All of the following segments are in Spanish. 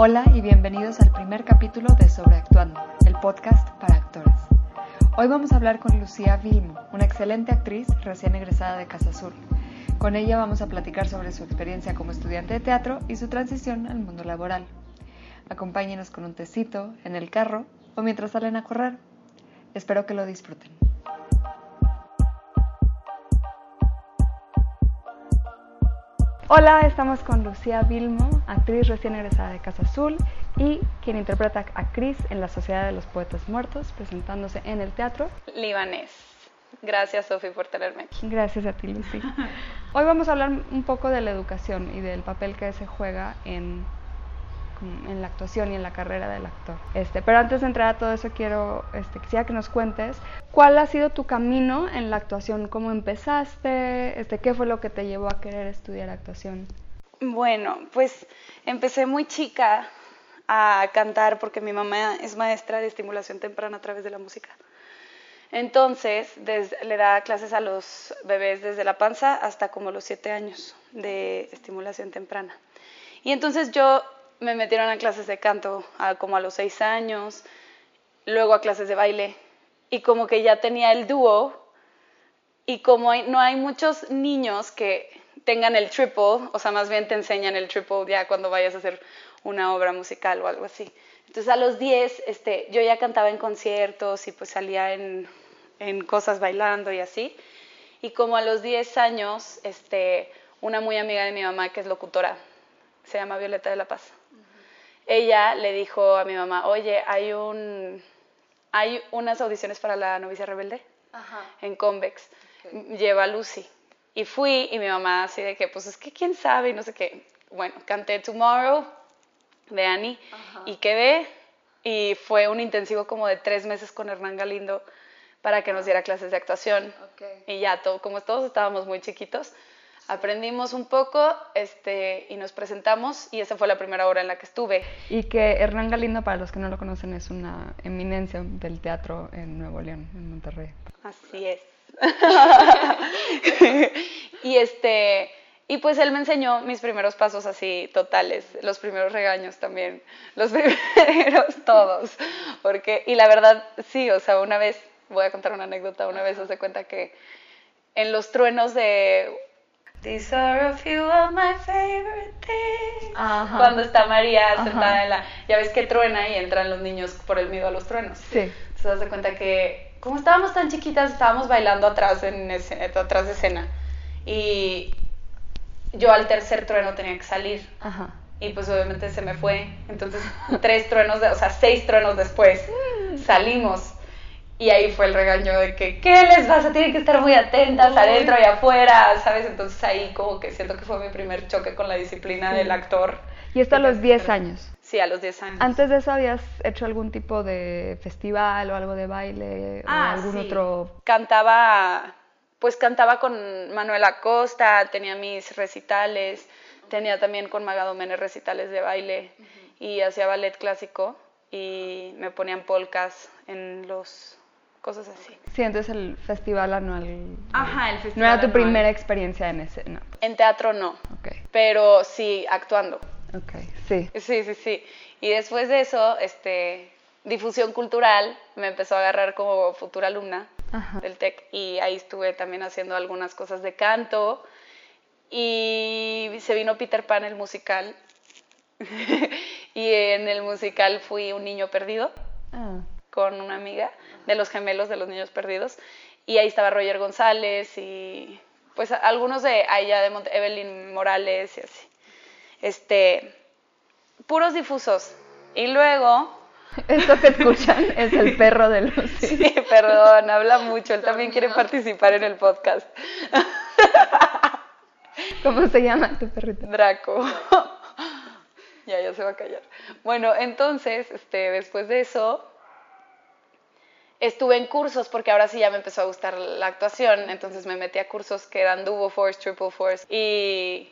Hola y bienvenidos al primer capítulo de Sobreactuando, el podcast para actores. Hoy vamos a hablar con Lucía Vilmo, una excelente actriz recién egresada de Casa Azul. Con ella vamos a platicar sobre su experiencia como estudiante de teatro y su transición al mundo laboral. Acompáñenos con un tecito, en el carro o mientras salen a correr. Espero que lo disfruten. Hola, estamos con Lucía Vilmo, actriz recién egresada de Casa Azul y quien interpreta a Cris en la Sociedad de los Poetas Muertos, presentándose en el teatro. Libanés. Gracias, Sofi, por tenerme aquí. Gracias a ti, Lucía. Hoy vamos a hablar un poco de la educación y del papel que se juega en en la actuación y en la carrera del actor. Este, pero antes de entrar a todo eso quiero, este, quisiera que nos cuentes cuál ha sido tu camino en la actuación, cómo empezaste, este, qué fue lo que te llevó a querer estudiar actuación. Bueno, pues empecé muy chica a cantar porque mi mamá es maestra de estimulación temprana a través de la música. Entonces, le da clases a los bebés desde la panza hasta como los siete años de estimulación temprana. Y entonces yo me metieron a clases de canto como a los seis años, luego a clases de baile y como que ya tenía el dúo y como no hay muchos niños que tengan el triple, o sea, más bien te enseñan el triple ya cuando vayas a hacer una obra musical o algo así. Entonces a los 10 este, yo ya cantaba en conciertos y pues salía en, en cosas bailando y así. Y como a los 10 años, este, una muy amiga de mi mamá que es locutora, se llama Violeta de la Paz, ella le dijo a mi mamá, oye, hay un hay unas audiciones para la novicia rebelde en Convex, lleva a Lucy. Y fui y mi mamá así de que, pues es que quién sabe y no sé qué. Bueno, canté Tomorrow de Annie y quedé y fue un intensivo como de tres meses con Hernán Galindo para que nos diera clases de actuación. Y ya, todo, como todos estábamos muy chiquitos, aprendimos un poco este, y nos presentamos y esa fue la primera hora en la que estuve. Y que Hernán Galindo, para los que no lo conocen, es una eminencia del teatro en Nuevo León, en Monterrey. Así es. y este y pues él me enseñó mis primeros pasos así totales, los primeros regaños también, los primeros todos, porque y la verdad sí, o sea, una vez voy a contar una anécdota, una vez os de cuenta que en los truenos de These are a few of my favorite things. Cuando está María sentada en la. Ya ves que truena y entran los niños por el miedo a los truenos. Sí. Se das cuenta que, como estábamos tan chiquitas, estábamos bailando atrás, en atrás de escena. Y yo al tercer trueno tenía que salir. Ajá. Y pues obviamente se me fue. Entonces, tres truenos, o sea, seis truenos después, salimos. Y ahí fue el regaño de que, ¿qué les pasa? Tienen que estar muy atentas adentro y afuera, ¿sabes? Entonces ahí como que siento que fue mi primer choque con la disciplina del actor. ¿Y esto a los 10 años? Sí, a los 10 años. ¿Antes de eso habías hecho algún tipo de festival o algo de baile o ah, algún otro? Cantaba, pues cantaba con Manuel Acosta, tenía mis recitales, tenía también con Magadomenes recitales de baile y hacía ballet clásico y me ponían polcas en los cosas así. Sí, entonces el festival anual. Ajá, el festival. No era tu primera experiencia en ese, no. En teatro no. Ok. Pero sí actuando. Ok, sí. Sí, sí, sí. Y después de eso, este, difusión cultural me empezó a agarrar como futura alumna del TEC y ahí estuve también haciendo algunas cosas de canto y se vino Peter Pan el musical y en el musical fui un niño perdido. Ah con una amiga de los gemelos de los niños perdidos y ahí estaba Roger González y pues algunos de allá de Evelyn Morales y así. Este, puros difusos. Y luego... Esto que escuchan es el perro de Lucy. Sí, perdón, habla mucho. Él también quiere participar en el podcast. ¿Cómo se llama tu perrito? Draco. ya, ya se va a callar. Bueno, entonces, este, después de eso, estuve en cursos porque ahora sí ya me empezó a gustar la actuación, entonces me metí a cursos que eran Double Force, Triple Force y,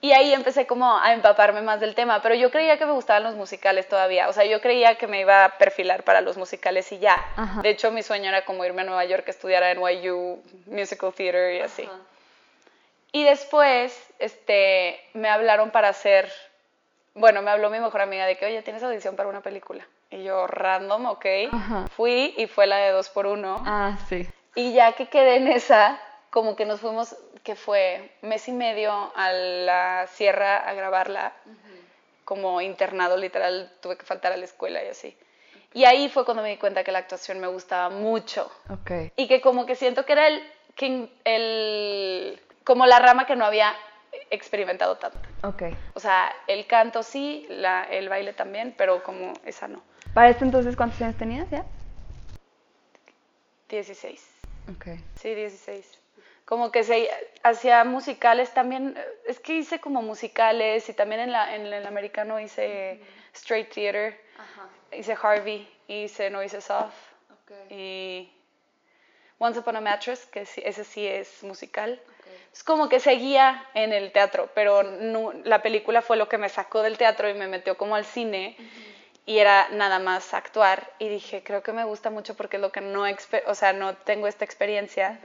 y ahí empecé como a empaparme más del tema, pero yo creía que me gustaban los musicales todavía, o sea, yo creía que me iba a perfilar para los musicales y ya. De hecho, mi sueño era como irme a Nueva York a estudiar a NYU Musical Theater y así. Y después este, me hablaron para hacer bueno, me habló mi mejor amiga de que, oye, tienes audición para una película. Y yo, random, ok. Ajá. Fui y fue la de dos por uno. Ah, sí. Y ya que quedé en esa, como que nos fuimos, que fue mes y medio a la sierra a grabarla, como internado literal, tuve que faltar a la escuela y así. Y ahí fue cuando me di cuenta que la actuación me gustaba mucho. Ok. Y que como que siento que era el, que- el como la rama que no había experimentado tanto. Ok. O sea, el canto sí, la, el baile también, pero como esa no. Para este entonces, ¿cuántos años tenías ya? 16. Ok. Sí, 16. Como que se hacía musicales también, es que hice como musicales y también en, la, en el americano hice straight theater, hice Harvey, hice No hice Soft y Once Upon a Mattress, que ese sí es musical. Es como que seguía en el teatro, pero no- la película fue lo que me sacó del teatro y me metió como al cine y era nada más actuar y dije, creo que me gusta mucho porque es lo que no, o sea, no tengo esta experiencia.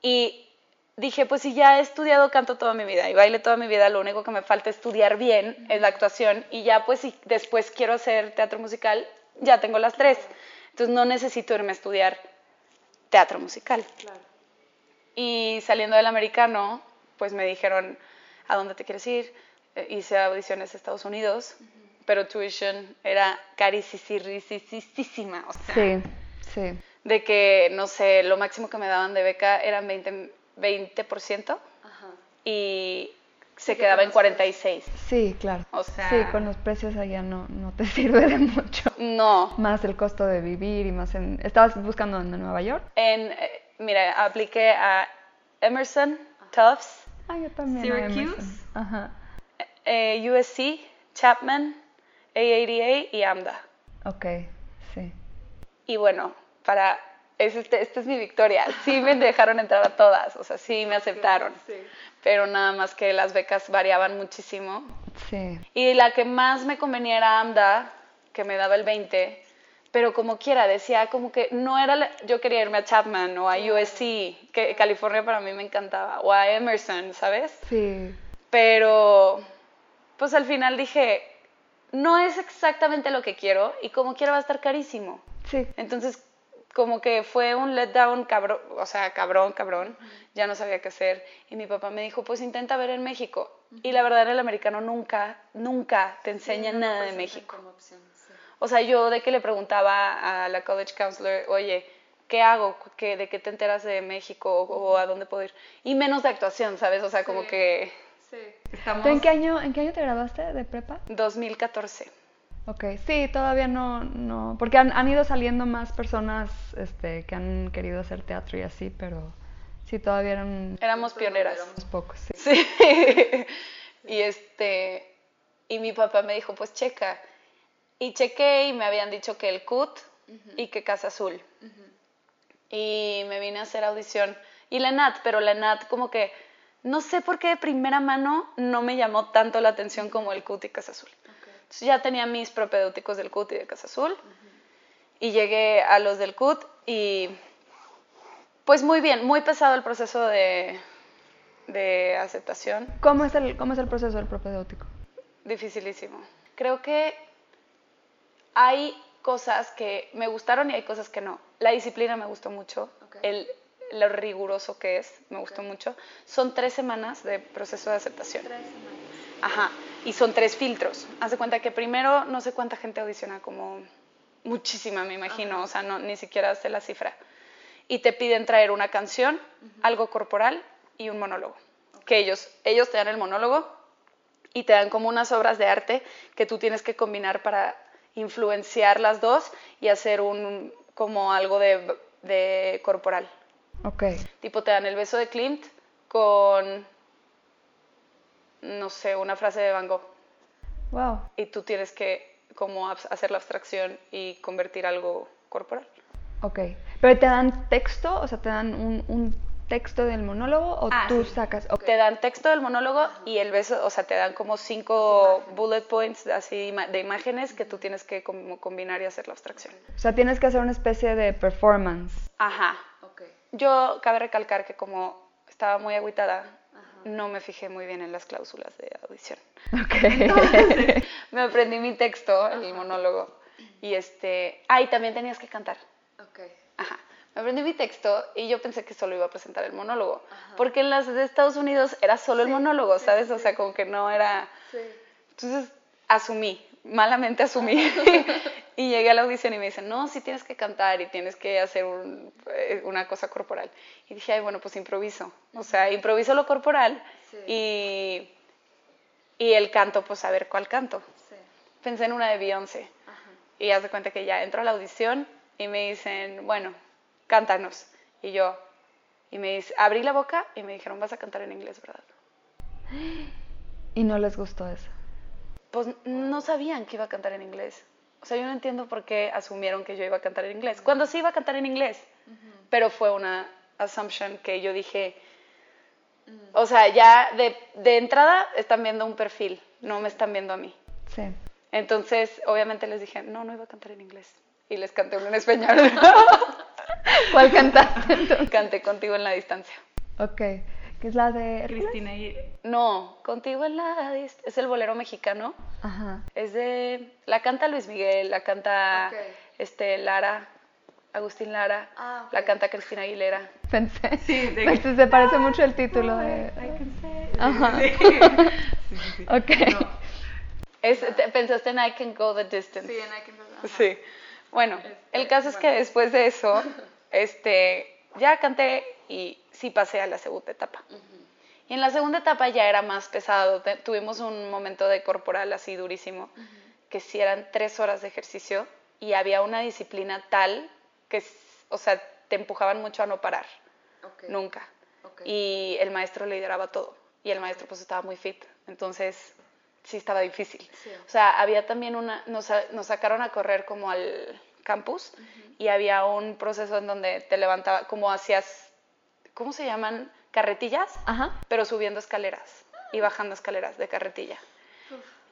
Y dije, pues si ya he estudiado canto toda mi vida y baile toda mi vida, lo único que me falta estudiar bien es la actuación y ya pues si después quiero hacer teatro musical, ya tengo las tres. Entonces no necesito irme a estudiar teatro musical. Y saliendo del americano, pues me dijeron, ¿a dónde te quieres ir? Eh, hice audiciones a Estados Unidos, pero tuition era carísima, o sea, Sí, sí. de que, no sé, lo máximo que me daban de beca eran 20%, 20% y se quedaba en 46. Sí, claro. O sea- Sí, con los precios allá no, no te sirve de mucho. No, Más el costo de vivir y más en... ¿Estabas buscando en Nueva York? en, eh, mira, apliqué a Emerson, Tufts, Ah, yo también. a Syracuse. Ajá. eh, USC, Chapman, AADA y AMDA. Ok, sí. Y bueno, para es este, esta es mi victoria. Sí me dejaron entrar a todas, o sea, sí me aceptaron. Pero nada más que las becas variaban muchísimo. Sí. Y la que más me convenía era AMDA, que me daba el 20, pero como quiera, decía como que no era, la- yo quería irme a Chapman o a USC, que California para mí me encantaba, o a Emerson, ¿sabes? Sí. Pero, pues al final dije, no es exactamente lo que quiero y como quiera va a estar carísimo. Sí. Entonces, como que fue un letdown cabrón, o sea, cabrón, cabrón, ya no sabía qué hacer. Y mi papá me dijo, pues intenta ver en México. Y la verdad, el americano nunca, nunca te enseña nada de México. O sea, yo de que le preguntaba a la college counselor, oye, ¿qué hago? ¿Qué, ¿De qué te enteras de México? ¿O, a dónde puedo ir? Y menos de actuación, ¿sabes? O sea, como que... Estamos... ¿Tú en qué año, en qué año te graduaste de prepa? 2014. Ok, sí, todavía no, no, porque han, han ido saliendo más personas este, que han querido hacer teatro y así, pero sí, todavía eran Éramos pioneras. unos pocos, sí. Sí. y este y mi papá me dijo, "Pues checa." Y chequé y me habían dicho que el CUT y que Casa Azul. Y me vine a hacer audición y la NAT, pero la NAT como que no sé por qué de primera mano no me llamó tanto la atención como el CUT y Casa Azul. Entonces ya tenía mis propedéuticos del CUT y de Casa Azul y llegué a los del CUT y pues muy bien, muy pesado el proceso de, de aceptación, ¿Cómo es el, cómo es el proceso del propedéutico? dificilísimo. Creo que hay cosas que me gustaron y hay cosas que no. La disciplina me gustó mucho, el, lo riguroso que es me gustó mucho. Son tres semanas de proceso de aceptación. Ajá, y son tres filtros. Haz de cuenta que primero no sé cuánta gente audiciona, como muchísima me imagino, o sea, no, ni siquiera sé la cifra. Y te piden traer una canción, algo corporal y un monólogo. Que ellos, ellos te dan el monólogo y te dan como unas obras de arte que tú tienes que combinar para influenciar las dos y hacer un como algo de, de corporal. Ok, Tipo, te dan el beso de Klimt con, no sé, una frase de Van Gogh. wow, Y tú tienes que como hacer la abstracción y convertir algo corporal. ok. ¿Pero te dan texto? O sea, ¿te dan un, un texto del monólogo o Ah, tú sí. sacas? ok. Te dan texto del monólogo y el beso, o sea, te dan como cinco bullet points así de imágenes que tú tienes que como combinar y hacer la abstracción. O sea, tienes que hacer una especie de performance. Ajá. Yo cabe recalcar que como estaba muy agüitada no me fijé muy bien en las cláusulas de audición. Ok. me aprendí mi texto, el monólogo, y este, ah, y también tenías que cantar. ok. Ajá. Me aprendí mi texto y yo pensé que solo iba a presentar el monólogo, porque en las de Estados Unidos era solo el monólogo, ¿sabes? O sea, como que no era... Sí. Entonces asumí, malamente asumí. y llegué a la audición y me dicen, no, sí tienes que cantar y tienes que hacer un- eh, una cosa corporal. Y dije, ay, bueno, pues improviso. O sea, improviso lo corporal Sí. y, y el canto, pues a ver cuál canto. Sí. Pensé en una de Beyoncé. Ajá. Y haz de cuenta que ya entro a la audición y me dicen, bueno, cántanos. Y yo, y me dice, abrí la boca y me dijeron, vas a cantar en inglés, ¿verdad? Y no les gustó eso. Pues no sabían que iba a cantar en inglés. O sea, yo no entiendo por qué asumieron que yo iba a cantar en inglés. Cuando sí iba a cantar en inglés. Pero fue una assumption que yo dije, o sea, ya de, de entrada están viendo un perfil, no me están viendo a mí. Sí. Entonces, obviamente les dije, no, no iba a cantar en inglés. Y les canté uno en español. ¿Cuál cantaste entonces? Canté contigo en la distancia. Ok. ¿Qué es la de? Cristina y... No, contigo en la distancia. Es el bolero mexicano. Ajá. Es de... La canta Luis Miguel, la canta Ok. este, Lara, Agustín Lara, Ah, ok. la canta Cristina Aguilera. Pensé. Sí, de- Pensé, se parece mucho el título de. Ajá. Ok. Es- te- pensaste en I Can Go the Distance. en Sí. Bueno, el caso es que después de eso, este, ya canté y sí pasé a la segunda etapa. Y en la segunda etapa ya era más pesado. Te- tuvimos un momento de corporal así durísimo, que sí eran tres horas de ejercicio y había una disciplina tal que, o sea, te empujaban mucho a no parar, nunca. Y el maestro lideraba todo. Y el maestro pues estaba muy fit. Entonces sí estaba difícil. Sí. O sea, había también una, nos sacaron a correr como al campus y había un proceso en donde te levantaba, como hacías, ¿cómo se llaman? Carretillas, Ajá. pero subiendo escaleras y bajando escaleras de carretilla.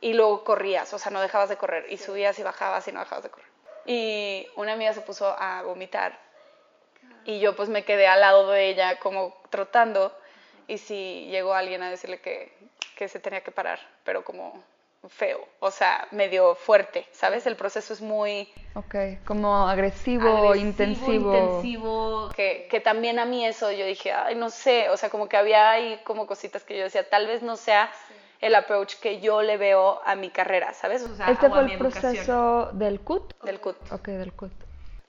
Y luego corrías, o sea, no dejabas de correr y subías y bajabas y no dejabas de correr. Y una amiga se puso a vomitar y yo pues me quedé al lado de ella como trotando y sí llegó alguien a decirle que, que se tenía que parar, pero como feo, o sea, medio fuerte, ¿sabes? El proceso es muy Ok. Como agresivo, agresivo, intensivo. intensivo, que, que también a mí eso yo dije, ay, no sé, o sea, como que había ahí como cositas que yo decía, tal vez no sea el approach que yo le veo a mi carrera, ¿sabes? O sea, Este fue el educación. proceso del CUT. del CUT. Ok, del CUT.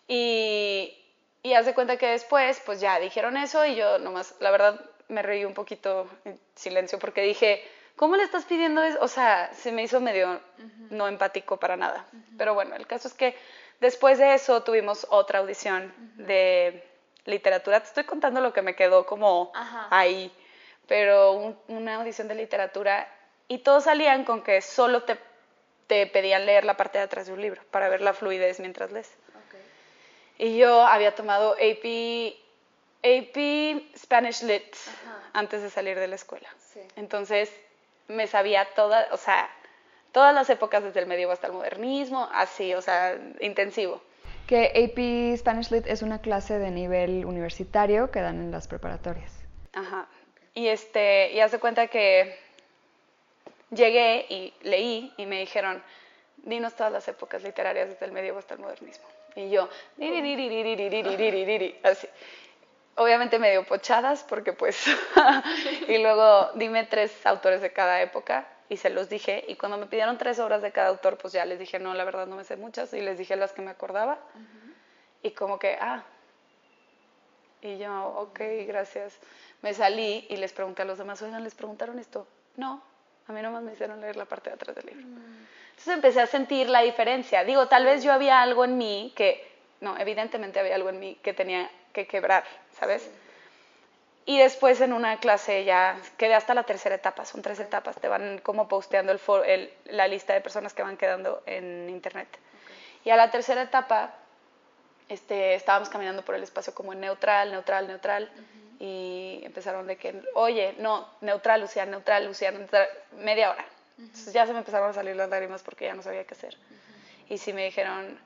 Y, y haz de cuenta que después, pues ya dijeron eso y yo nomás, la verdad, me reí un poquito en silencio porque dije, ¿cómo le estás pidiendo eso? O sea, se me hizo medio no empático para nada. Pero bueno, el caso es que después de eso tuvimos otra audición de literatura. Te estoy contando lo que me quedó como Ajá. ahí, pero un- una audición de literatura y todos salían con que solo te, te pedían leer la parte de atrás de un libro para ver la fluidez mientras lees. Y yo había tomado AP, AP Spanish Lit antes de salir de la escuela. Sí. Entonces me sabía todas, o sea, todas las épocas desde el medievo hasta el modernismo, así, o sea, intensivo. Que AP Spanish Lit es una clase de nivel universitario que dan en las preparatorias. Ajá. Y este, y hace cuenta que llegué y leí y me dijeron, dinos todas las épocas literarias desde el medievo hasta el modernismo. Y yo, así. Obviamente medio pochadas porque pues, y luego dime tres autores de cada época y se los dije y cuando me pidieron tres obras de cada autor pues ya les dije, no, la verdad no me sé muchas y les dije las que me acordaba y como que, ah, y yo, ok, gracias. Me salí y les pregunté a los demás, oigan, ¿les preguntaron esto? No, a mí nomás me hicieron leer la parte de atrás del libro. Entonces empecé a sentir la diferencia. Digo, tal vez yo había algo en mí que, no, evidentemente había algo en mí que tenía que quebrar, ¿sabes? Y después en una clase ya quedé hasta la tercera etapa, son tres etapas, te van como posteando el, for- el- la lista de personas que van quedando en internet. Y a la tercera etapa este, estábamos caminando por el espacio como en neutral, neutral, neutral, y empezaron de que, oye, no, neutral, Lucía, neutral, Lucía, neutral, media hora. Entonces ya se me empezaron a salir las lágrimas porque ya no sabía qué hacer. Y sí me dijeron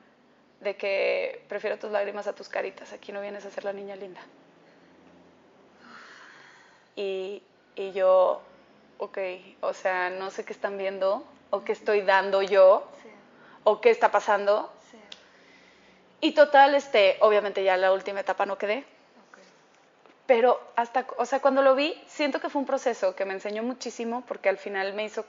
de que prefiero tus lágrimas a tus caritas, aquí no vienes a ser la niña linda. Y Y yo, ok, o sea, no sé qué están viendo o qué estoy dando yo o qué está pasando. Y total, este, obviamente ya la última etapa no quedé. Pero hasta, o sea, cuando lo vi, siento que fue un proceso que me enseñó muchísimo porque al final me hizo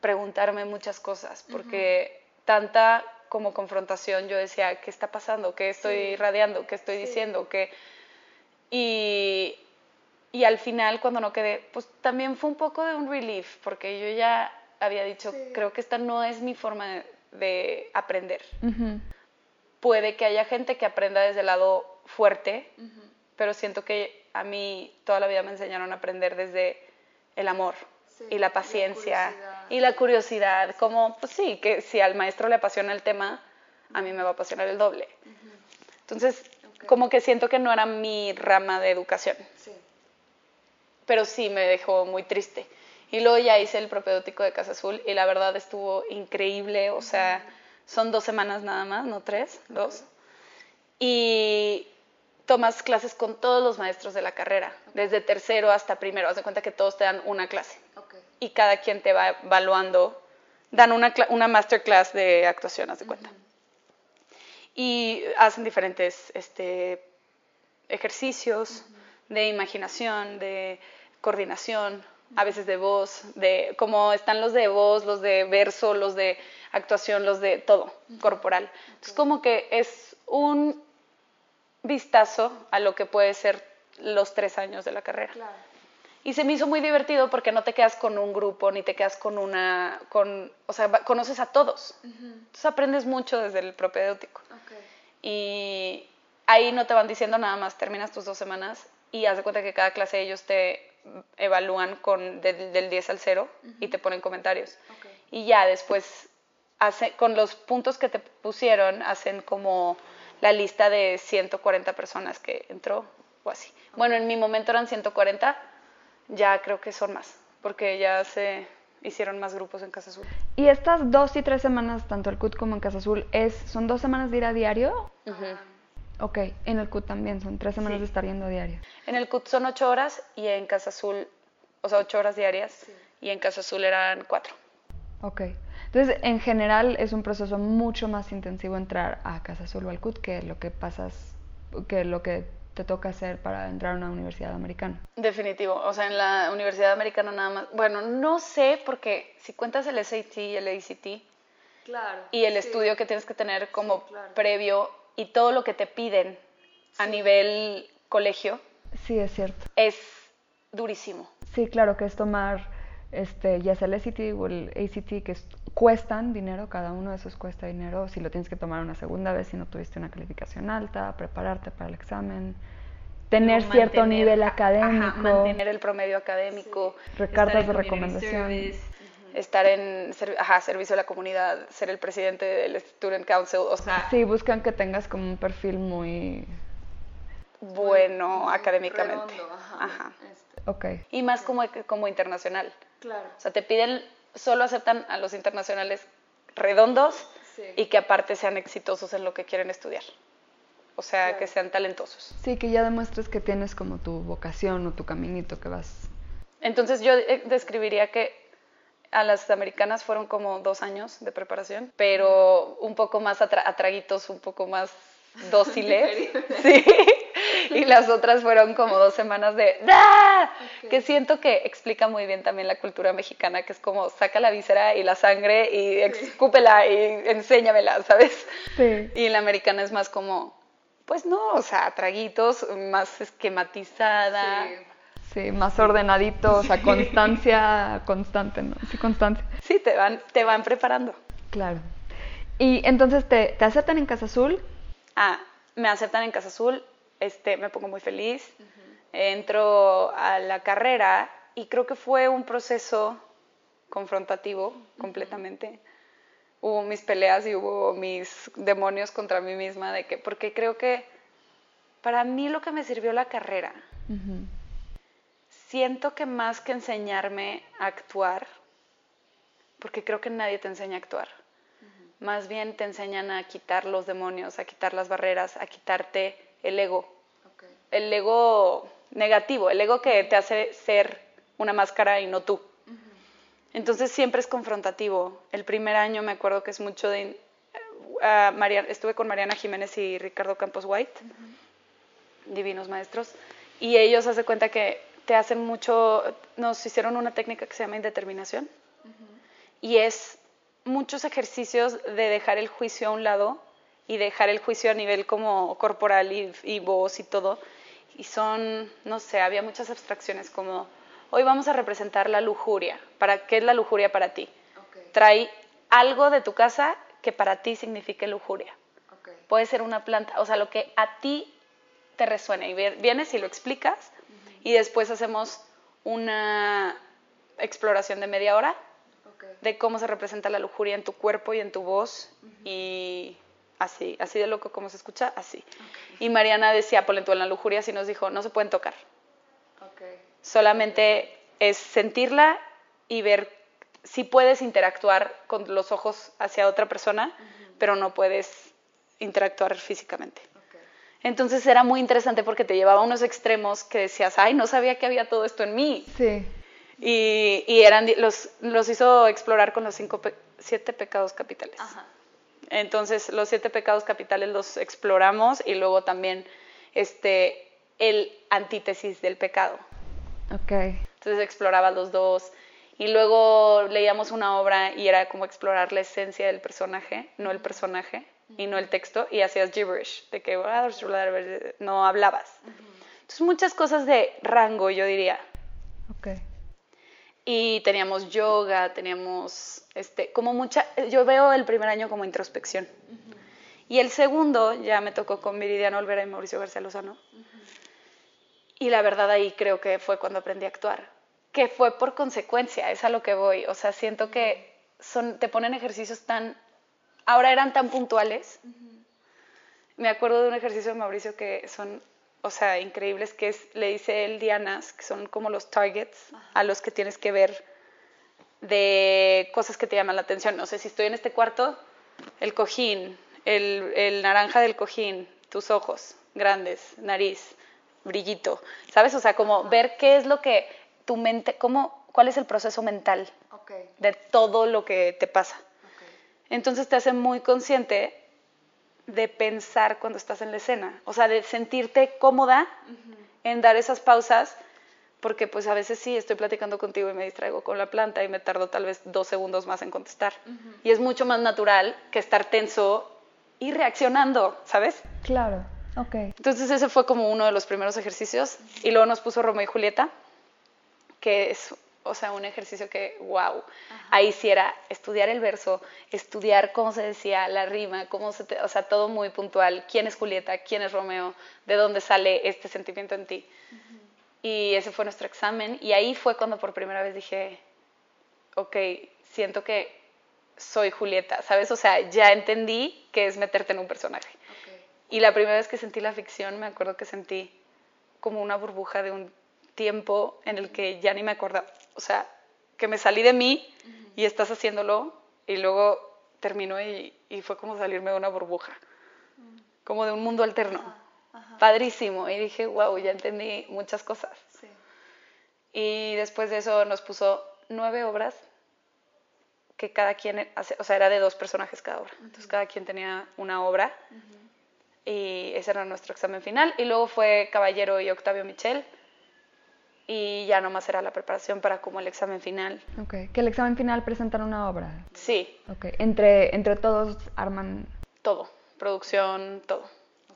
preguntarme muchas cosas, porque tanta como confrontación yo decía, ¿qué está pasando? ¿Qué estoy radiando? ¿Qué estoy diciendo? ¿Qué? Y, y al final, cuando no quedé, pues también fue un poco de un relief, porque yo ya había dicho, creo que esta no es mi forma de, aprender. Puede que haya gente que aprenda desde el lado fuerte, pero siento que a mí toda la vida me enseñaron a aprender desde el amor y la paciencia y la curiosidad, como, pues sí, que si al maestro le apasiona el tema, a mí me va a apasionar el doble. Entonces, como que siento que no era mi rama de educación. Pero sí me dejó muy triste. Y luego ya hice el propedéutico de Casa Azul y la verdad estuvo increíble, o sea, son dos semanas nada más, no tres, dos. Y tomas clases con todos los maestros de la carrera, desde tercero hasta primero. Haz de cuenta que todos te dan una clase. Y cada quien te va evaluando, dan una, una masterclass de actuación, haz de cuenta. Y hacen diferentes este, ejercicios de imaginación, de coordinación, a veces de voz, de cómo están los de voz, los de verso, los de actuación, los de todo, corporal. Entonces como que es un vistazo a lo que puede ser los tres años de la carrera. Y se me hizo muy divertido porque no te quedas con un grupo, ni te quedas con una, con, o sea, conoces a todos. Entonces aprendes mucho desde el propedéutico. Y ahí no te van diciendo nada más, terminas tus dos semanas y haz de cuenta que cada clase ellos te evalúan con, del 10 al 0 y te ponen comentarios. Y ya después, hace, con los puntos que te pusieron, hacen como la lista de 140 personas que entró o así. Bueno, en mi momento eran 140, ya creo que son más, porque ya se hicieron más grupos en Casa Azul. ¿Y estas dos y tres semanas, tanto el CUT como en Casa Azul, es, son dos semanas de ir a diario? Ok, en el CUT también son tres semanas de estar yendo a diario. En el CUT son ocho horas y en Casa Azul, o sea, ocho horas diarias y en Casa Azul eran cuatro. Ok, entonces en general es un proceso mucho más intensivo entrar a Casa Azul o al CUT que lo que pasas, que lo que te toca hacer para entrar a una universidad americana. Definitivo, o sea, en la universidad americana nada más, bueno, no sé porque si cuentas el SAT y el ACT claro, y el estudio que tienes que tener como previo y todo lo que te piden a nivel colegio. Sí, es cierto. Es durísimo. Sí, claro, que es tomar este, ya sea el SAT o el ACT, que cuestan dinero, cada uno de esos cuesta dinero, si lo tienes que tomar una segunda vez si no tuviste una calificación alta, prepararte para el examen, tener cierto nivel académico. mantener el promedio académico. Recartas de recomendación estar en ajá, servicio a la comunidad, ser el presidente del Student Council, o sea... Sí, buscan que tengas como un perfil muy... Bueno académicamente. ajá. Este. Ok. Y más como, como internacional. Claro. O sea, te piden, solo aceptan a los internacionales redondos y que aparte sean exitosos en lo que quieren estudiar. O sea, que sean talentosos. Sí, que ya demuestres que tienes como tu vocación o tu caminito que vas. Entonces yo eh, describiría que a las americanas fueron como dos años de preparación, pero un poco más atraguitos, un poco más dóciles. sí. Y las otras fueron como dos semanas de ¡Ah! que siento que explica muy bien también la cultura mexicana, que es como saca la víscera y la sangre y escúpela y enséñamela, ¿sabes? Sí. Y la americana es más como, pues no, o sea, traguitos, más esquematizada. Sí Sí, más ordenadito, o sea, constancia constante, ¿no? Sí, constancia. Sí, te van, te van preparando. Claro. Y entonces, ¿te, te aceptan en Casa Azul? Ah, me aceptan en Casa Azul, este, me pongo muy feliz, entro a la carrera y creo que fue un proceso confrontativo completamente. Hubo mis peleas y hubo mis demonios contra mí misma de que, porque creo que para mí lo que me sirvió la carrera siento que más que enseñarme a actuar, porque creo que nadie te enseña a actuar, más bien te enseñan a quitar los demonios, a quitar las barreras, a quitarte el ego, el ego negativo, el ego que te hace ser una máscara y no tú. Entonces siempre es confrontativo. El primer año me acuerdo que es mucho de... eh, estuve con Mariana Jiménez y Ricardo Campos White, divinos maestros, y ellos hace cuenta que te hacen mucho, nos hicieron una técnica que se llama indeterminación, y es muchos ejercicios de dejar el juicio a un lado y dejar el juicio a nivel como corporal y, y voz y todo. Y son, no sé, había muchas abstracciones como, hoy vamos a representar la lujuria. ¿Para qué es la lujuria para ti? Trae algo de tu casa que para ti signifique lujuria. Puede ser una planta, o sea, lo que a ti te resuene. Y vienes y lo explicas y después hacemos una exploración de media hora de cómo se representa la lujuria en tu cuerpo y en tu voz y así, así de loco como se escucha, así. Y Mariana decía, Polentú en la lujuria, sí nos dijo, no se pueden tocar. Solamente es sentirla y ver si puedes interactuar con los ojos hacia otra persona, pero no puedes interactuar físicamente. Entonces era muy interesante porque te llevaba a unos extremos que decías, ay, no sabía que había todo esto en mí. Sí. Y, y eran, los, los hizo explorar con los cinco siete pecados capitales. Ajá. Entonces, los siete pecados capitales los exploramos y luego también este, el antítesis del pecado. Ok. Entonces exploraba los dos. Y luego leíamos una obra y era como explorar la esencia del personaje, no el personaje y no el texto, y hacías gibberish, de que no hablabas. Entonces muchas cosas de rango, yo diría. Ok. Y teníamos yoga, teníamos, este, como mucha, yo veo el primer año como introspección. Y el segundo ya me tocó con Viridiano Olvera y Mauricio García Lozano. Y la verdad ahí creo que fue cuando aprendí a actuar, que fue por consecuencia, es a lo que voy. O sea, siento que son, te ponen ejercicios tan, ahora eran tan puntuales. Me acuerdo de un ejercicio de Mauricio que son, o sea, increíbles, que es, le dice él dianas, que son como los targets a los que tienes que ver de cosas que te llaman la atención. No sé, si estoy en este cuarto, el cojín, el, el naranja del cojín, tus ojos grandes, nariz, brillito, ¿sabes? O sea, como ver qué es lo que tu mente, cómo, cuál es el proceso mental de todo lo que te pasa. Entonces te hace muy consciente de pensar cuando estás en la escena, o sea, de sentirte cómoda en dar esas pausas, porque pues a veces sí estoy platicando contigo y me distraigo con la planta y me tardo tal vez dos segundos más en contestar. Y es mucho más natural que estar tenso y reaccionando, ¿sabes? Claro. Entonces ese fue como uno de los primeros ejercicios y luego nos puso Romeo y Julieta, que es, o sea, un ejercicio que, wow, ahí sí era estudiar el verso, estudiar cómo se decía la rima, cómo se, o sea, todo muy puntual, quién es Julieta, quién es Romeo, de dónde sale este sentimiento en ti. Y ese fue nuestro examen y ahí fue cuando por primera vez dije, ok, siento que soy Julieta, ¿sabes? O sea, ya entendí que es meterte en un personaje. Y la primera vez que sentí la ficción, me acuerdo que sentí como una burbuja de un tiempo en el que ya ni me acordaba. O sea, que me salí de mí y estás haciéndolo y luego terminó y, fue como salirme de una burbuja, como de un mundo alterno. Padrísimo. Y dije, wow, ya entendí muchas cosas. Y después de eso nos puso nueve obras que cada quien, hace, o sea, era de dos personajes cada obra. Entonces cada quien tenía una obra y ese era nuestro examen final. Y luego fue Caballero y Octavio Michel y ya nomás era la preparación para como el examen final. Ok, que el examen final presentan una obra. Sí. Ok, entre, entre todos arman... Todo, producción, todo.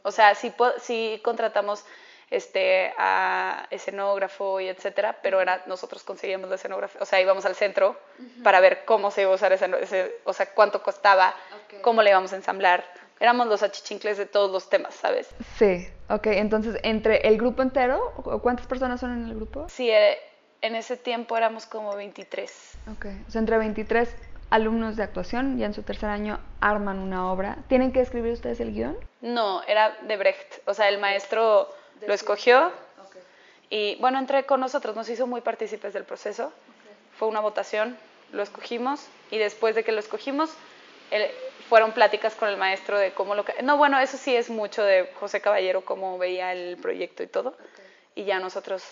O sea, sí, sí contratamos este, a escenógrafo y etcétera, pero era, nosotros conseguíamos la escenografía, o sea, íbamos al centro para ver cómo se iba a usar ese, o sea, cuánto costaba, cómo le íbamos a ensamblar éramos los achichincles de todos los temas, ¿sabes? Sí, ok, entonces, ¿entre el grupo entero? ¿Cuántas personas son en el grupo? Sí, eh, en ese tiempo éramos como 23. Ok, o sea, entre 23 alumnos de actuación y en su tercer año arman una obra. ¿Tienen que escribir ustedes el guion? No, era de Brecht, o sea, el maestro lo escogió y bueno, entre con nosotros, nos hizo muy partícipes del proceso. Fue una votación, lo escogimos y después de que lo escogimos, fueron pláticas con el maestro de cómo lo... No, bueno, eso sí es mucho de José Caballero, cómo veía el proyecto y todo. Y ya nosotros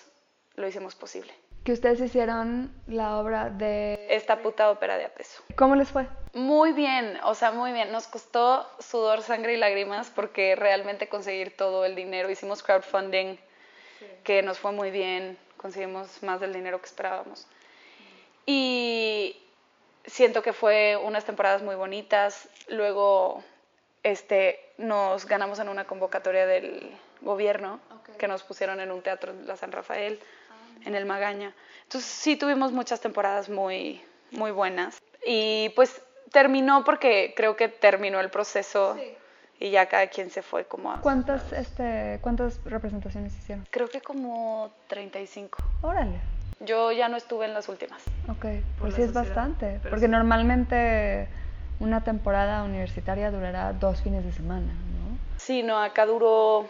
lo hicimos posible. Que ustedes hicieron la obra de... Esta puta ópera de a peso. ¿Cómo les fue? Muy bien, o sea, muy bien. Nos costó sudor, sangre y lágrimas porque realmente conseguir todo el dinero. Hicimos crowdfunding, que nos fue muy bien. Conseguimos más del dinero que esperábamos. Y siento que fue unas temporadas muy bonitas. Luego este, nos ganamos en una convocatoria del gobierno que nos pusieron en un teatro en la San Rafael, en el Magaña. Entonces sí tuvimos muchas temporadas muy, muy buenas. Y pues terminó porque creo que terminó el proceso y ya cada quien se fue como a... ¿Cuántas, este, ¿Cuántas representaciones hicieron? Creo que como 35. Órale. Yo ya no estuve en las últimas. Ok, pues sí es bastante. Porque normalmente una temporada universitaria durará dos fines de semana, ¿no? Sí, no, acá duró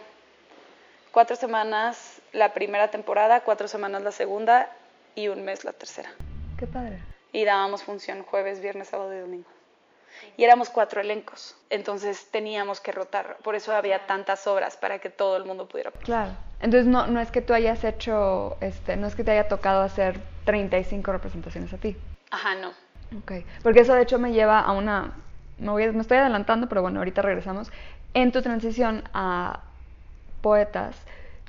cuatro semanas la primera temporada, cuatro semanas la segunda y un mes la tercera. Qué padre. Y dábamos función jueves, viernes, sábado y domingo. Y éramos cuatro elencos, entonces teníamos que rotar. Por eso había tantas obras para que todo el mundo pudiera. Claro. Entonces no, no es que tú hayas hecho, este, no es que te haya tocado hacer 35 representaciones a ti. Ajá, no. Ok, porque eso de hecho me lleva a una, me, voy, me estoy adelantando, pero bueno, ahorita regresamos. En tu transición a poetas,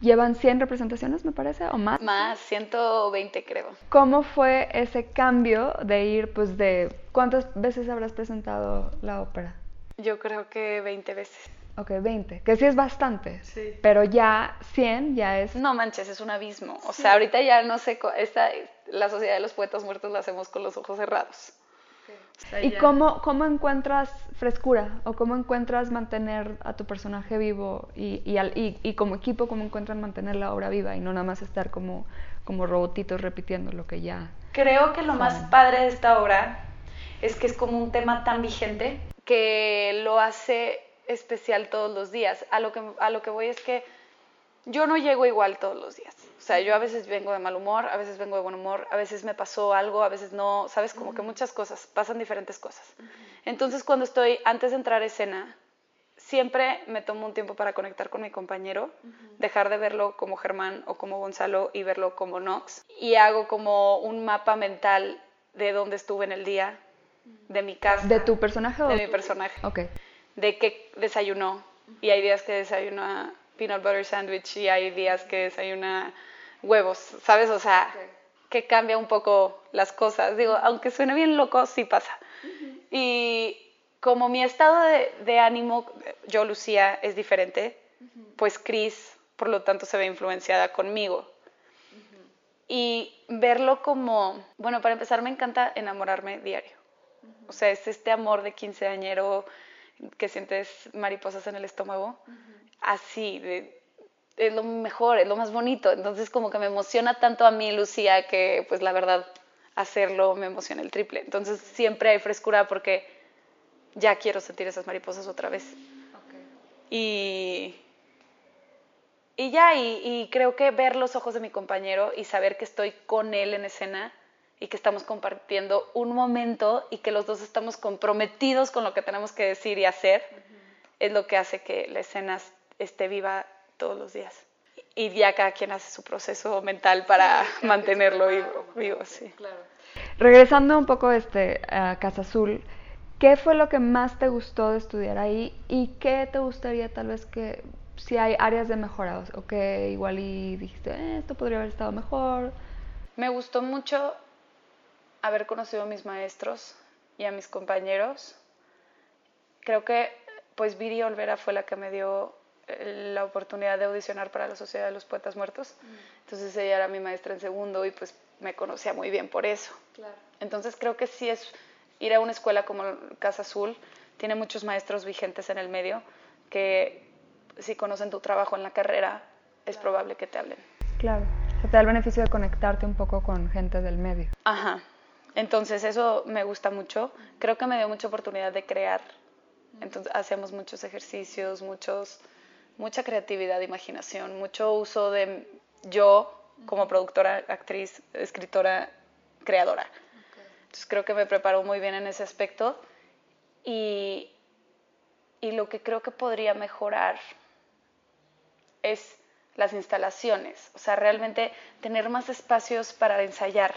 llevan 100 representaciones, me parece, o más. Más, 120 creo. ¿Cómo fue ese cambio de ir, pues, de cuántas veces habrás presentado la ópera? Yo creo que 20 veces. Ok, 20, que sí es bastante. Sí. Pero ya 100 ya es... No manches, es un abismo. O sea, ahorita ya no sé, esta, la Sociedad de los Poetas Muertos la hacemos con los ojos cerrados. ¿Y cómo, cómo encuentras frescura o cómo encuentras mantener a tu personaje vivo y, y, al, y, y, como equipo cómo encuentran mantener la obra viva y no nada más estar como, como robotitos repitiendo lo que ya... Creo que lo más padre de esta obra es que es como un tema tan vigente que lo hace especial todos los días. A lo que, a lo que voy es que yo no llego igual todos los días. O sea, yo a veces vengo de mal humor, a veces vengo de buen humor, a veces me pasó algo, a veces no, sabes, como que muchas cosas, pasan diferentes cosas. Entonces, cuando estoy antes de entrar a escena, siempre me tomo un tiempo para conectar con mi compañero, dejar de verlo como Germán o como Gonzalo y verlo como Nox. Y hago como un mapa mental de dónde estuve en el día, de mi casa. ¿De tu personaje o de mi personaje? Ok. De qué desayunó. Y hay días que desayuna peanut butter sandwich y hay días que desayuna huevos, ¿sabes? O sea, que cambia un poco las cosas. Digo, aunque suene bien loco, sí pasa. Y como mi estado de, ánimo, yo, Lucía, es diferente, pues Chris, por lo tanto, se ve influenciada conmigo. Y verlo como, bueno, para empezar, me encanta enamorarme diario. O sea, es este amor de quinceañero que sientes mariposas en el estómago, así, de, es lo mejor, es lo más bonito. Entonces como que me emociona tanto a mí, Lucía, que pues la verdad hacerlo me emociona el triple. Entonces siempre hay frescura porque ya quiero sentir esas mariposas otra vez. Y, y ya, y, y, creo que ver los ojos de mi compañero y saber que estoy con él en escena y que estamos compartiendo un momento y que los dos estamos comprometidos con lo que tenemos que decir y hacer, es lo que hace que la escena esté viva todos los días. Y ya cada quien hace su proceso mental para mantenerlo vivo, vivo, sí. Claro. Regresando un poco este, a Casa Azul, ¿qué fue lo que más te gustó de estudiar ahí y qué te gustaría tal vez que si hay áreas de mejora o que igual y dijiste, eh, esto podría haber estado mejor? Me gustó mucho haber conocido a mis maestros y a mis compañeros. Creo que pues Viri Olvera fue la que me dio la oportunidad de audicionar para la Sociedad de los Poetas Muertos. Mm. Entonces ella era mi maestra en segundo y pues me conocía muy bien por eso. Entonces creo que sí es ir a una escuela como Casa Azul, tiene muchos maestros vigentes en el medio que si conocen tu trabajo en la carrera es probable que te hablen. Claro, te da el beneficio de conectarte un poco con gente del medio. Ajá, entonces eso me gusta mucho. Creo que me dio mucha oportunidad de crear. Entonces hacemos muchos ejercicios, muchos mucha creatividad, imaginación, mucho uso de yo como productora, actriz, escritora, creadora. Entonces creo que me preparó muy bien en ese aspecto y, y lo que creo que podría mejorar es las instalaciones, o sea, realmente tener más espacios para ensayar.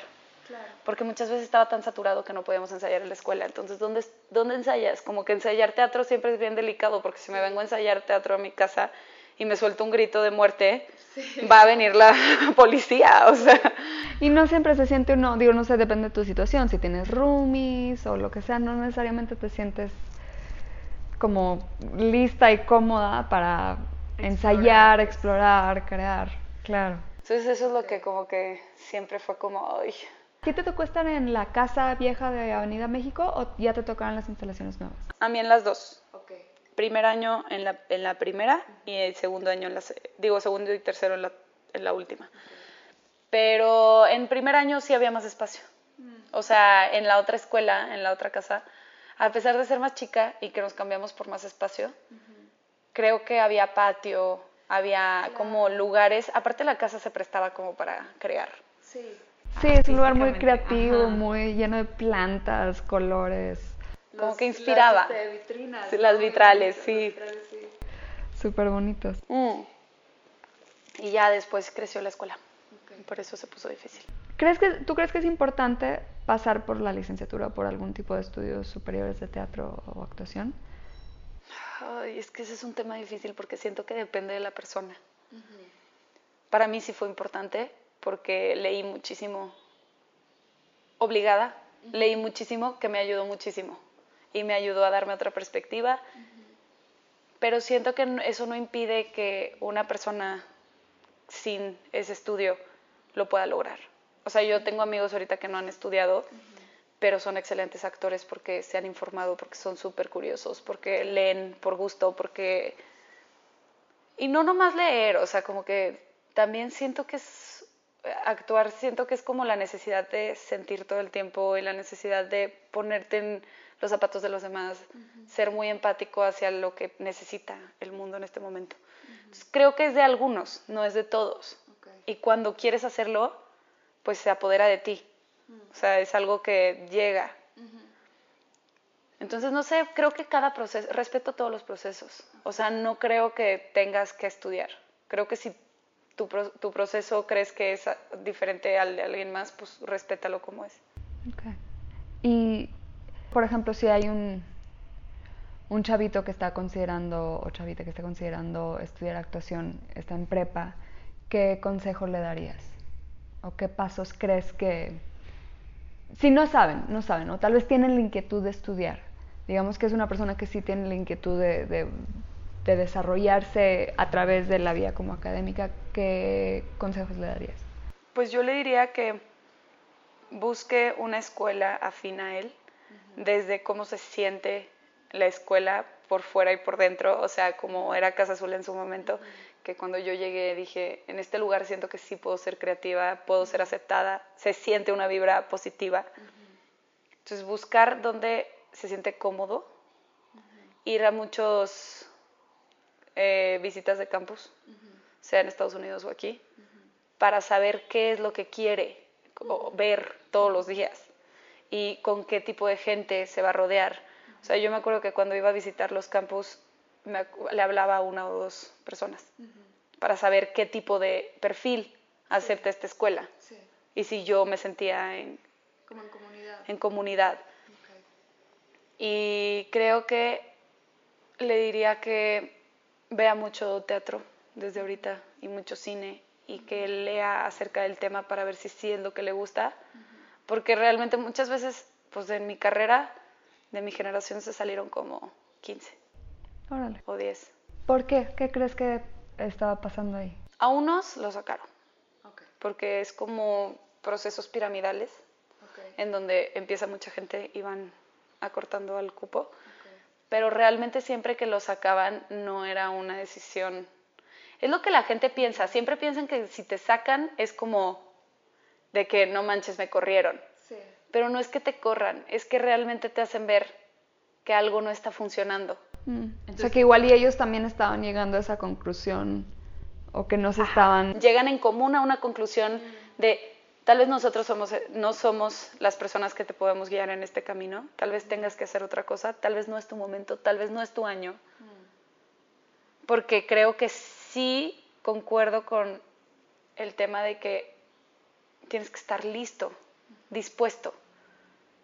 Porque muchas veces estaba tan saturado que no podíamos ensayar en la escuela. Entonces, ¿dónde, ¿dónde ensayas? Como que ensayar teatro siempre es bien delicado, porque si me vengo a ensayar teatro a mi casa y me suelto un grito de muerte, va a venir la policía, o sea. Y no siempre se siente uno, digo, no sé, depende de tu situación, si tienes roomies o lo que sea, no necesariamente te sientes como lista y cómoda para ensayar, explorar, crear, claro. Entonces eso es lo que como que siempre fue como, ay. ¿Qué te tocó estar en la casa vieja de Avenida México o ya te tocaron las instalaciones nuevas? A mí en las dos. Okay. Primer año en la, en la primera y el segundo año en la, digo, segundo y tercero en la, en la última. Pero en primer año sí había más espacio. Mm. O sea, en la otra escuela, en la otra casa, a pesar de ser más chica y que nos cambiamos por más espacio, creo que había patio, había como lugares, aparte la casa se prestaba como para crear. Sí. Sí, es un lugar muy creativo, muy lleno de plantas, colores. Como que inspiraba. Las, vitrinas, las vitrales, sí. Súper bonitos. Mm. Y ya después creció la escuela. Por eso se puso difícil. ¿Crees que, ¿Tú crees que es importante pasar por la licenciatura o por algún tipo de estudios superiores de teatro o actuación? Ay, es que ese es un tema difícil porque siento que depende de la persona. Para mí sí fue importante porque leí muchísimo obligada, leí muchísimo que me ayudó muchísimo y me ayudó a darme otra perspectiva, pero siento que eso no impide que una persona sin ese estudio lo pueda lograr. O sea, yo tengo amigos ahorita que no han estudiado, pero son excelentes actores porque se han informado, porque son súper curiosos, porque leen por gusto, porque... Y no nomás leer, o sea, como que también siento que es... Actuar siento que es como la necesidad de sentir todo el tiempo y la necesidad de ponerte en los zapatos de los demás, ser muy empático hacia lo que necesita el mundo en este momento. creo que es de algunos, no es de todos. Y cuando quieres hacerlo, pues se apodera de ti. O sea, es algo que llega. Entonces, no sé, creo que cada proceso, respeto todos los procesos. O sea, no creo que tengas que estudiar. Creo que si tu, tu proceso crees que es diferente al de alguien más, pues respétalo como es. Okay. Y, por ejemplo, si hay un, un chavito que está considerando, o chavita que está considerando estudiar actuación, está en prepa, ¿qué consejo le darías? ¿O qué pasos crees que, si no saben, no saben, o tal vez tienen la inquietud de estudiar. Digamos que es una persona que sí tiene la inquietud de, de, desarrollarse a través de la vía como académica, ¿qué consejos le darías? Pues yo le diría que busque una escuela afín a él, desde cómo se siente la escuela por fuera y por dentro, o sea, como era Casa Azul en su momento, que cuando yo llegué dije, en este lugar siento que sí puedo ser creativa, puedo ser aceptada, se siente una vibra positiva. Entonces buscar dónde se siente cómodo, ir a muchos eh, visitas de campus, sea en Estados Unidos o aquí, para saber qué es lo que quiere ver todos los días y con qué tipo de gente se va a rodear. O sea, yo me acuerdo que cuando iba a visitar los campus le hablaba a una o dos personas para saber qué tipo de perfil acepta esta escuela y si yo me sentía en, comunidad. Y creo que le diría que vea mucho teatro desde ahorita y mucho cine y que lea acerca del tema para ver si sí es lo que le gusta, porque realmente muchas veces, pues en mi carrera, de mi generación se salieron como 15 o 10. ¿Por qué? ¿Qué crees que estaba pasando ahí? A unos lo sacaron, porque es como procesos piramidales, en donde empieza mucha gente y van acortando al cupo, pero realmente siempre que lo sacaban no era una decisión. Es lo que la gente piensa, siempre piensan que si te sacan es como de que no manches, me corrieron. Pero no es que te corran, es que realmente te hacen ver que algo no está funcionando. Mm. o sea que igual y ellos también estaban llegando a esa conclusión o que no se estaban... Llegan en común a una conclusión de tal vez nosotros somos, no somos las personas que te podemos guiar en este camino, tal vez tengas que hacer otra cosa, tal vez no es tu momento, tal vez no es tu año. Mm. Porque creo que sí concuerdo con el tema de que tienes que estar listo, dispuesto,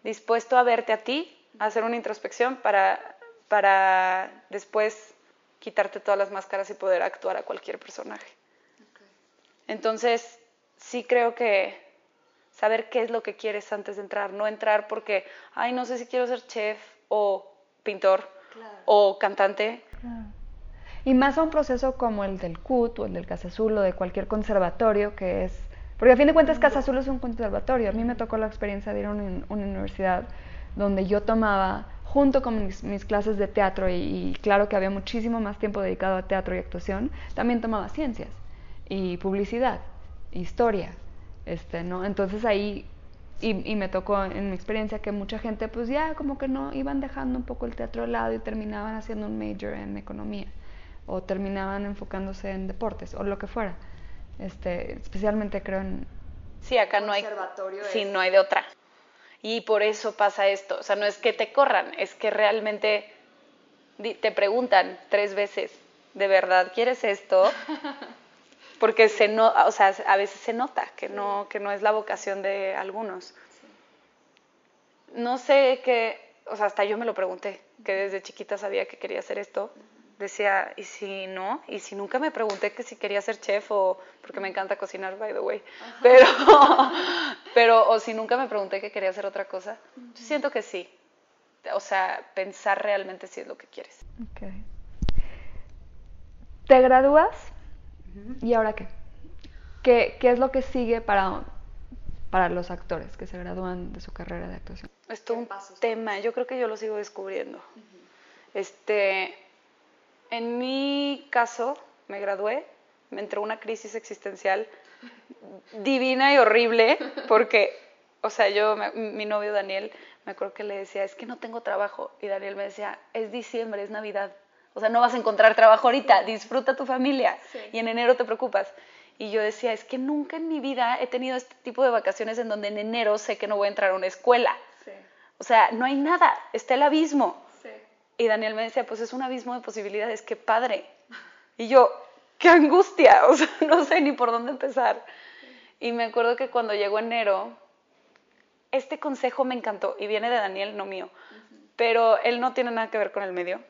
dispuesto a verte a ti, a hacer una introspección para, para después quitarte todas las máscaras y poder actuar a cualquier personaje. Entonces, sí creo que saber qué es lo que quieres antes de entrar, no entrar porque, ay, no sé si quiero ser chef o pintor o cantante. Y más a un proceso como el del CUT o el del Casa Azul o de cualquier conservatorio que es... Porque a fin de cuentas Casa Azul es un conservatorio. A mí me tocó la experiencia de ir a una, universidad donde yo tomaba, junto con mis, clases de teatro, y, y, claro que había muchísimo más tiempo dedicado a teatro y actuación, también tomaba ciencias y publicidad, historia, este, ¿no? Entonces ahí, y, me tocó en mi experiencia que mucha gente pues ya como que no, iban dejando un poco el teatro de lado y terminaban haciendo un major en economía o terminaban enfocándose en deportes o lo que fuera. Este, especialmente creo en... Sí, acá no hay... Sí, no hay de otra. Y por eso pasa esto. O sea, no es que te corran, es que realmente te preguntan tres veces, ¿de verdad quieres esto? porque se no, o sea, a veces se nota que no, que no es la vocación de algunos. No sé qué, o sea, hasta yo me lo pregunté, que desde chiquita sabía que quería hacer esto. Decía, ¿y si no? ¿Y si nunca me pregunté que si quería ser chef o porque me encanta cocinar, by the way? Pero, pero, o si nunca me pregunté que quería hacer otra cosa. Yo siento que sí. O sea, pensar realmente si es lo que quieres. Okay. ¿Te gradúas? ¿Y ahora qué? qué? es lo que sigue para, para los actores que se gradúan de su carrera de actuación? Es un tema, yo creo que yo lo sigo descubriendo. Este, en mi caso, me gradué, me entró una crisis existencial divina y horrible, porque, o sea, yo, mi novio Daniel, me acuerdo que le decía, es que no tengo trabajo, y Daniel me decía, es diciembre, es Navidad, o sea, no vas a encontrar trabajo ahorita, disfruta tu familia y en enero te preocupas. Y yo decía, es que nunca en mi vida he tenido este tipo de vacaciones en donde en enero sé que no voy a entrar a una escuela. O sea, no hay nada, está el abismo. Y Daniel me decía, pues es un abismo de posibilidades, qué padre. Y yo, qué angustia, o sea, no sé ni por dónde empezar. Y me acuerdo que cuando llegó enero, este consejo me encantó y viene de Daniel, no mío, pero él no tiene nada que ver con el medio.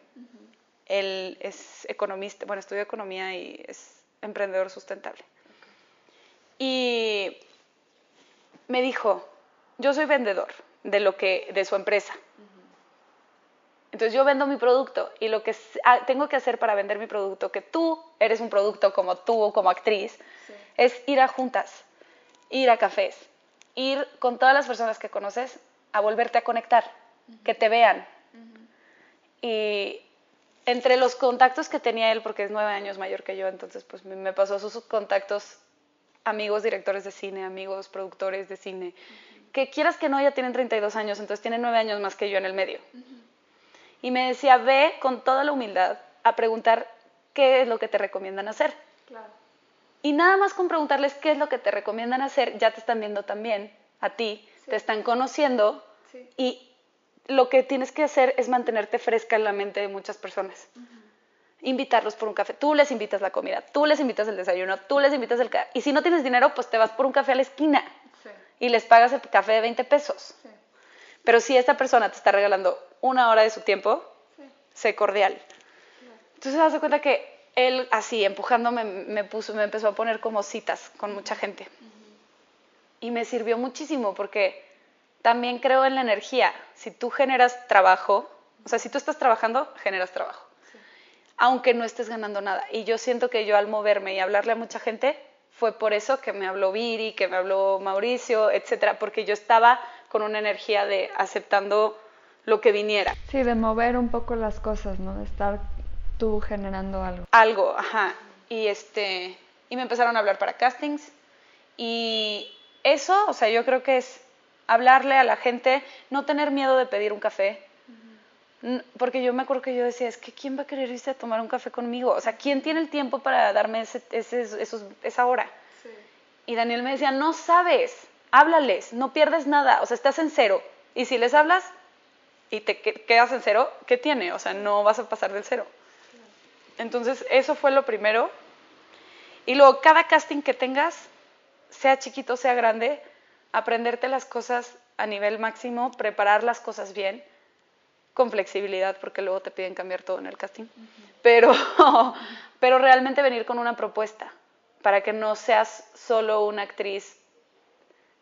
Él es economista, bueno, estudió economía y es emprendedor sustentable. Y me dijo, yo soy vendedor de lo que de su empresa. Entonces yo vendo mi producto y lo que ah, tengo que hacer para vender mi producto, que tú eres un producto como tú como actriz, es ir a juntas, ir a cafés, ir con todas las personas que conoces a volverte a conectar, que te vean. Y entre los contactos que tenía él, porque es nueve años mayor que yo, entonces pues me pasó sus contactos, amigos directores de cine, amigos productores de cine, que quieras que no, ya tienen 32 años, entonces tienen nueve años más que yo en el medio. Y me decía, ve con toda la humildad a preguntar qué es lo que te recomiendan hacer. Y nada más con preguntarles qué es lo que te recomiendan hacer, ya te están viendo también a ti, te están conociendo y lo que tienes que hacer es mantenerte fresca en la mente de muchas personas. Invitarlos por un café. Tú les invitas la comida, tú les invitas el desayuno, tú les invitas el café. Y si no tienes dinero, pues te vas por un café a la esquina y les pagas el café de 20 pesos. Pero si esta persona te está regalando una hora de su tiempo, sé cordial. Entonces, te das cuenta que él, así, empujándome, me, puso, me empezó a poner como citas con mucha gente. Y me sirvió muchísimo porque también creo en la energía. Si tú generas trabajo, o sea, si tú estás trabajando, generas trabajo. Aunque no estés ganando nada. Y yo siento que yo al moverme y hablarle a mucha gente, fue por eso que me habló Viri, que me habló Mauricio, etcétera, porque yo estaba con una energía de aceptando lo que viniera. Sí, de mover un poco las cosas, ¿no? De estar tú generando algo. Algo, ajá. Y este y me empezaron a hablar para castings y eso, o sea, yo creo que es hablarle a la gente, no tener miedo de pedir un café. Porque yo me acuerdo que yo decía, es que ¿quién va a querer irse a tomar un café conmigo? O sea, ¿quién tiene el tiempo para darme ese, esa hora? Y Daniel me decía, no sabes, háblales, no pierdes nada, o sea, estás en cero. Y si les hablas y te quedas en cero, ¿qué tiene? O sea, no vas a pasar del cero. Entonces, eso fue lo primero. Y luego, cada casting que tengas, sea chiquito, sea grande, aprenderte las cosas a nivel máximo, preparar las cosas bien, con flexibilidad, porque luego te piden cambiar todo en el casting, pero, pero realmente venir con una propuesta, para que no seas solo una actriz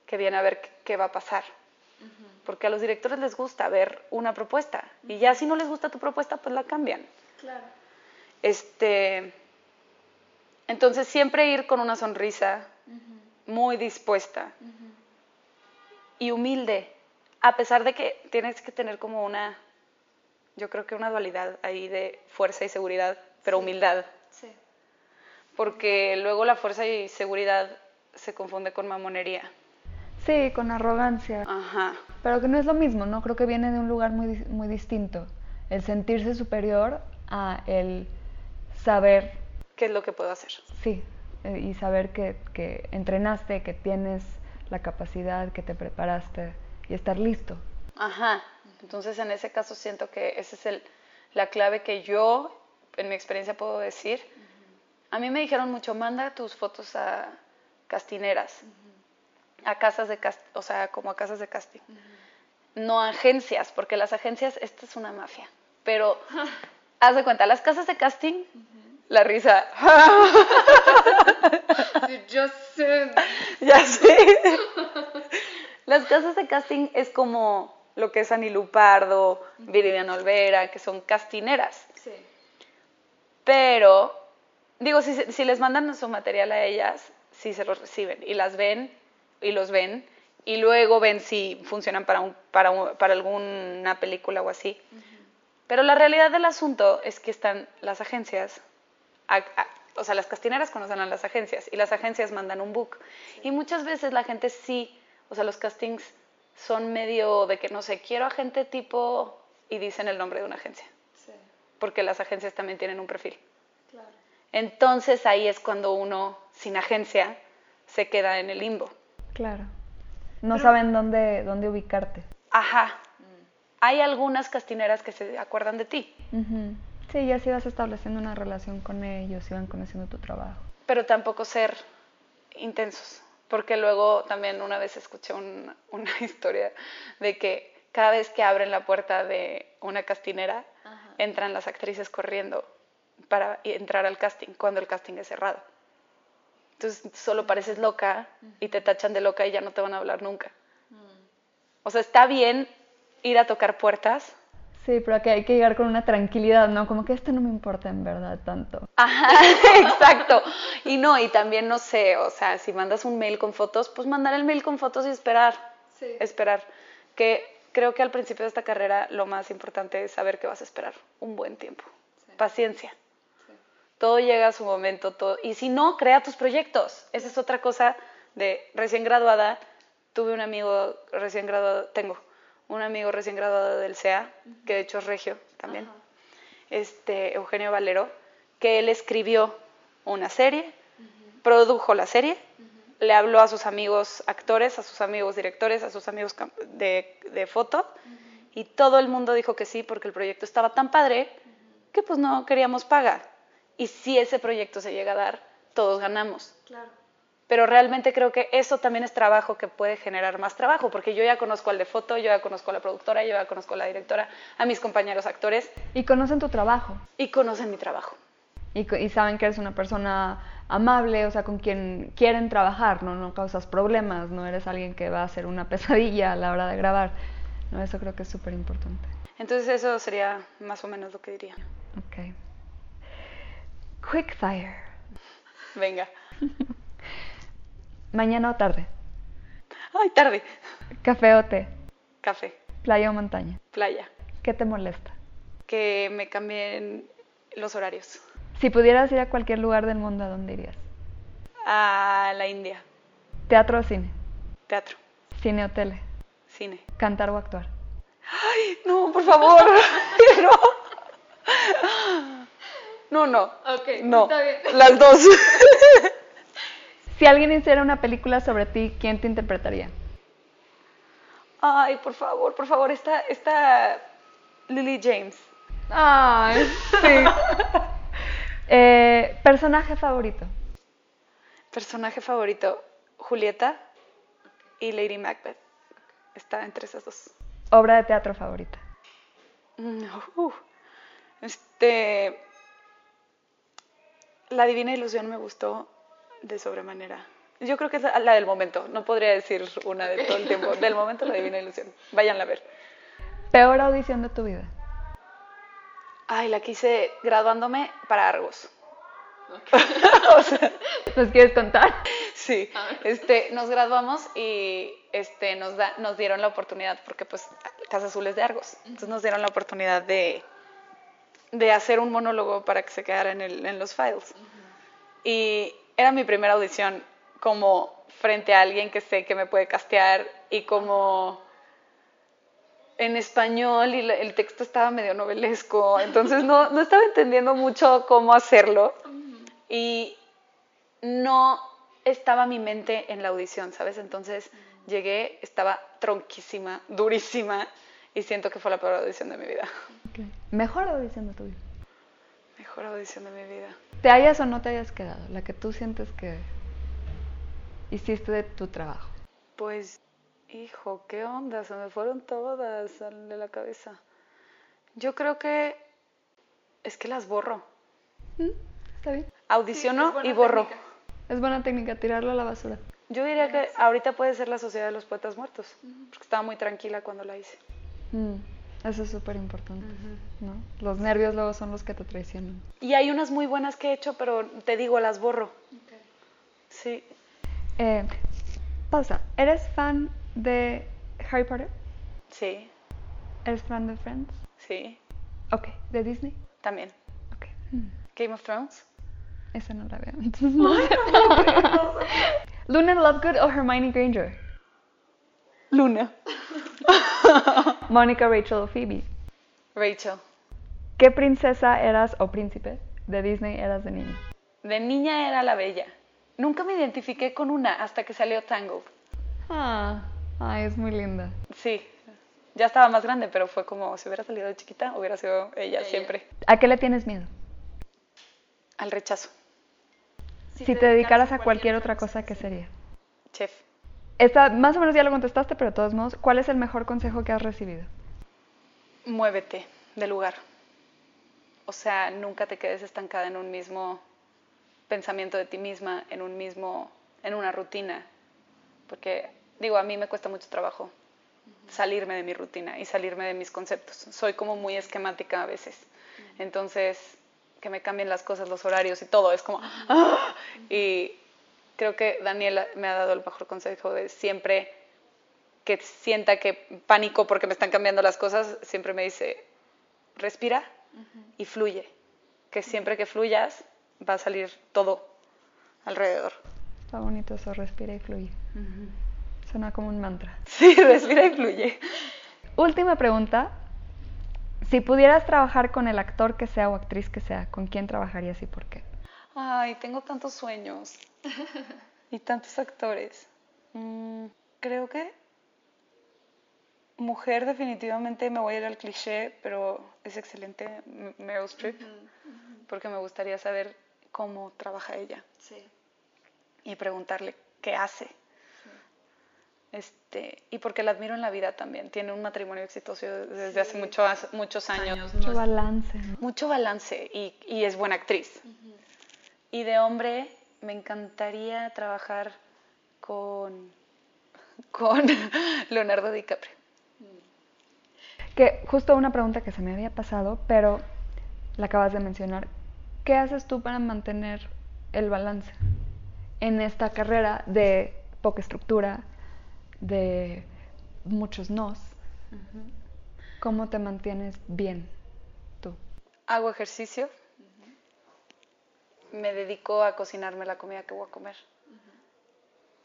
que viene a ver qué va a pasar. Porque a los directores les gusta ver una propuesta. Y ya si no les gusta tu propuesta, pues la cambian. Claro. Este, entonces siempre ir con una sonrisa, muy dispuesta y humilde, a pesar de que tienes que tener como una, yo creo que una dualidad ahí de fuerza y seguridad, pero humildad. Sí. Porque luego la fuerza y seguridad se confunde con mamonería. Sí, con arrogancia. Ajá. Pero que no es lo mismo, ¿no? Creo que viene de un lugar muy, muy distinto. El sentirse superior a el saber, ¿Qué es lo que puedo hacer? sí, eh, y saber que, que entrenaste, que tienes la capacidad, que te preparaste y estar listo. Ajá. Entonces, en ese caso siento que esa es el, la clave que yo, en mi experiencia, puedo decir. A mí me dijeron mucho, manda tus fotos a castineras, a casas de cast o sea, como a casas de casting. No a agencias, porque las agencias, esta es una mafia. Pero, haz de cuenta, las casas de casting, la risa. Yo sé. Ya sé. Las casas de casting es como lo que es Anilú Pardo, Viridiana Olvera, que son castineras. Sí. Pero, digo, si, si les mandan su material a ellas, sí se los reciben y las ven y los ven y luego ven si funcionan para, un, para, un- para alguna película o así. Pero la realidad del asunto es que están las agencias, a- a- o sea, las castineras conocen a las agencias y las agencias mandan un book. Y muchas veces la gente sí, o sea, los castings son medio de que no sé, quiero a gente tipo y dicen el nombre de una agencia, Sí, porque las agencias también tienen un perfil. claro. Entonces ahí es cuando uno, sin agencia, se queda en el limbo. Claro. No saben dónde, dónde ubicarte. Ajá. Hay algunas castineras que se acuerdan de ti, Ujú. Sí, ya si vas estableciendo una relación con ellos, iban conociendo tu trabajo. pero tampoco ser intensos. Porque luego también una vez escuché un- una historia de que cada vez que abren la puerta de una castinera, entran las actrices corriendo para entrar al casting, cuando el casting es cerrado. Entonces solo pareces loca y te tachan de loca y ya no te van a hablar nunca. O sea, está bien ir a tocar puertas, Sí, pero que hay que llegar con una tranquilidad, ¿no? Como que esto no me importa en verdad tanto. Ajá, exacto. Y no, y también no sé, o sea, si mandas un mail con fotos, pues mandar el mail con fotos y esperar. Sí. Esperar. Que creo que al principio de esta carrera lo más importante es saber que vas a esperar un buen tiempo. Paciencia. Todo llega a su momento, todo. Y si no, crea tus proyectos. Esa es otra cosa de recién graduada. Tuve un amigo recién graduado, tengo un amigo recién graduado del CEA, que de hecho es regio también, este, Eugenio Valero, que él escribió una serie, produjo la serie, le habló a sus amigos actores, a sus amigos directores, a sus amigos de, de foto, y todo el mundo dijo que sí, porque el proyecto estaba tan padre que pues no queríamos paga. Y si ese proyecto se llega a dar, todos ganamos. Claro. Pero realmente creo que eso también es trabajo que puede generar más trabajo, porque yo ya conozco al de foto, yo ya conozco a la productora, yo ya conozco a la directora, a mis compañeros actores Y conocen tu trabajo. y conocen mi trabajo. Y, saben que eres una persona amable, o sea, con quien quieren trabajar, ¿no? No causas problemas, no eres alguien que va a hacer una pesadilla a la hora de grabar. No, eso creo que es súper importante. Entonces eso sería más o menos lo que diría. Ok. Quickfire. Venga. Mañana o tarde. Ay, tarde. Café o té. Café, Playa o montaña. playa. ¿Qué te molesta? Que me cambien los horarios. Si pudieras ir a cualquier lugar del mundo, ¿a dónde irías? A la India. ¿Teatro o cine? Teatro, ¿Cine o tele? cine. ¿Cantar o actuar? Ay, no, por favor. no. No, no. Ok, No. está bien. Las dos. Si alguien hiciera una película sobre ti, ¿quién te interpretaría? Ay, por favor, por favor, esta, esta Lily James. Ay, sí. Eh, ¿Personaje favorito? Personaje favorito, Julieta y Lady Macbeth. Está entre esas dos. Obra de teatro favorita. Mm, uh, este. La Divina Ilusión me gustó de sobremanera. Yo creo que es la del momento. No podría decir una de todo el tiempo. Del momento, la Divina Ilusión. Váyanla a ver. Peor audición de tu vida. Ay, la quise graduándome para Argos. o sea, ¿Nos quieres contar? Sí, este, nos graduamos y este, nos, da, nos dieron la oportunidad, porque pues Casa Azul es de Argos, entonces nos dieron la oportunidad de, de hacer un monólogo para que se quedara en, el, en los files. Y era mi primera audición como frente a alguien que sé que me puede castear y como en español y el texto estaba medio novelesco, entonces no, no estaba entendiendo mucho cómo hacerlo y no estaba mi mente en la audición, ¿sabes? Entonces llegué, estaba tronquísima, durísima y siento que fue la peor audición de mi vida. Mejor audición de tu vida. Mejor audición de mi vida. ¿Te hayas o no te hayas quedado? La que tú sientes que hiciste de tu trabajo. Pues, hijo, ¿qué onda? Se me fueron todas de la cabeza. Yo creo que es que las borro. Mm, está bien. Audiciono y borro. Es buena técnica tirarlo a la basura. Yo diría que ahorita puede ser la Sociedad de los Poetas Muertos, porque estaba muy tranquila cuando la hice. Mm, eso es súper importante, ¿no? Los nervios luego son los que te traicionan. Y hay unas muy buenas que he hecho, pero te digo, las borro. Sí. Eh, pausa. ¿Eres fan de Harry Potter? Sí. ¿Eres fan de Friends? Sí. Ok. ¿De Disney? También. Ok. ¿Game of Thrones? Esa no la veo. Entonces no. ¿Luna Lovegood o Hermione Granger? Luna. Mónica, Rachel o Phoebe? Rachel. ¿Qué princesa eras o príncipe de Disney eras de niña? De niña era la bella. Nunca me identifiqué con una hasta que salió Tangled. Ah, ay, es muy linda. Sí, ya estaba más grande, pero fue como si hubiera salido de chiquita, hubiera sido ella, siempre. ¿A qué le tienes miedo? Al rechazo. Si, te, dedicaras a cualquier otra cosa, ¿qué sería? Chef. Esta, más o menos ya lo contestaste, pero de todos modos, ¿cuál es el mejor consejo que has recibido? Muévete de lugar. O sea, nunca te quedes estancada en un mismo pensamiento de ti misma, en un mismo, en una rutina. Porque, digo, a mí me cuesta mucho trabajo salirme de mi rutina y salirme de mis conceptos. Soy como muy esquemática a veces. Entonces, que me cambien las cosas, los horarios y todo, es como... ¡ah! Y creo que Daniela me ha dado el mejor consejo de siempre que sienta que pánico porque me están cambiando las cosas, siempre me dice, respira y fluye. Que siempre que fluyas va a salir todo alrededor. Está bonito eso, respira y fluye. Suena como un mantra. Sí, respira y fluye. Última pregunta. Si pudieras trabajar con el actor que sea o actriz que sea, ¿con quién trabajarías y por qué? Ay, tengo tantos sueños y tantos actores. Mm, creo que mujer definitivamente me voy a ir al cliché, pero es excelente Meryl Streep, porque me gustaría saber cómo trabaja ella. Y preguntarle qué hace. Este, y porque la admiro en la vida también. Tiene un matrimonio exitoso desde hace mucho, muchos años. Mucho balance. Mucho balance y, y es buena actriz. Y de hombre, me encantaría trabajar con, con Leonardo DiCaprio. Que justo una pregunta que se me había pasado, pero la acabas de mencionar. ¿Qué haces tú para mantener el balance en esta carrera de poca estructura, de muchos nos? ¿Cómo te mantienes bien tú? Hago ejercicio. Me dedico a cocinarme la comida que voy a comer.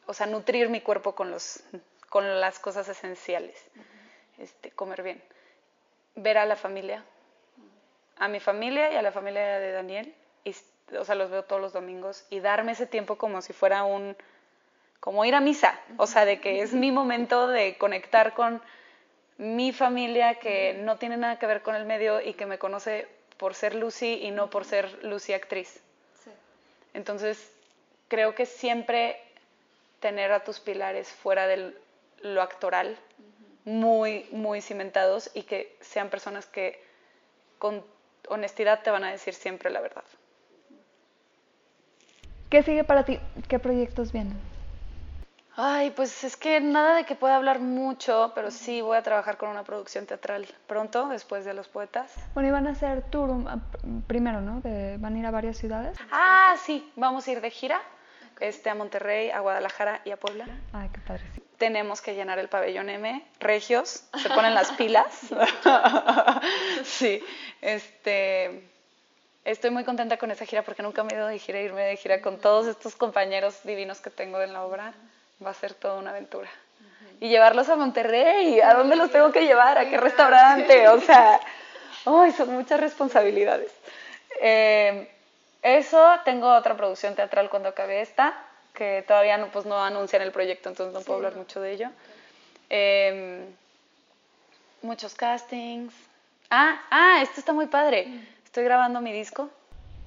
O sea, nutrir mi cuerpo con, los, con las cosas esenciales. este, comer bien. Ver a la familia, a mi familia y a la familia de Daniel, y, o sea, los veo todos los domingos, y darme ese tiempo como si fuera un, como ir a misa, o sea, de que es mi momento de conectar con mi familia que no tiene nada que ver con el medio y que me conoce por ser Lucy y no por ser Lucy actriz. Entonces, creo que siempre tener a tus pilares fuera de lo actoral, muy, muy cimentados y que sean personas que con honestidad te van a decir siempre la verdad. ¿Qué sigue para ti? ¿Qué proyectos vienen? Ay, pues es que nada de que pueda hablar mucho, pero sí voy a trabajar con una producción teatral pronto, después de Los Poetas. Bueno, y van a hacer tour um, primero, ¿no? van a ir a varias ciudades. Ah, sí, vamos a ir de gira este, a Monterrey, a Guadalajara y a Puebla. Ay, qué padre. Tenemos que llenar el pabellón M, regios, se ponen las pilas. sí, este, estoy muy contenta con esa gira porque nunca me he ido de gira, irme de gira con todos estos compañeros divinos que tengo en la obra va a ser toda una aventura. Y llevarlos a Monterrey, ¿a dónde los tengo que llevar? ¿A qué restaurante? O sea, ¡ay! son muchas responsabilidades. Eh, eso, tengo otra producción teatral cuando acabe esta, que todavía no, pues, no anuncian el proyecto, entonces no puedo hablar mucho de ello. Em, muchos castings. Ah, ah, esto está muy padre. Estoy grabando mi disco.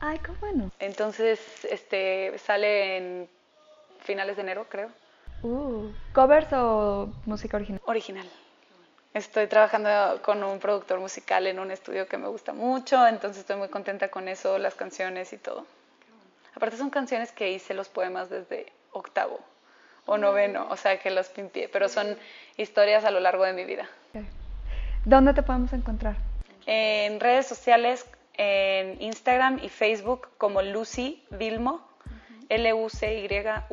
Ay, qué bueno. Entonces, este, sale en finales de enero, creo. Uh, ¿Covers o música original? Original. Estoy trabajando con un productor musical en un estudio que me gusta mucho, entonces estoy muy contenta con eso, las canciones y todo. Aparte son canciones que hice los poemas desde octavo o noveno, o sea que los pimpié, pero son historias a lo largo de mi vida. ¿Dónde te podemos encontrar? En redes sociales, en Instagram y Facebook como Lucy Vilmo, L-U-C-Y-V-I-L-M-O.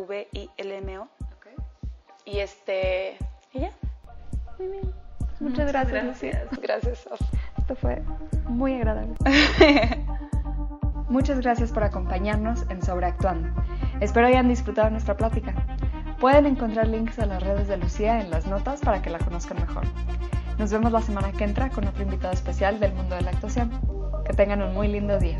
Y este, y ya. Muy bien. Muchas, gracias, Lucía. Gracias. Esto fue muy agradable. Muchas gracias por acompañarnos en Sobreactuando. Espero hayan disfrutado nuestra plática. Pueden encontrar links a las redes de Lucía en las notas para que la conozcan mejor. Nos vemos la semana que entra con otro invitado especial del mundo de la actuación. Que tengan un muy lindo día.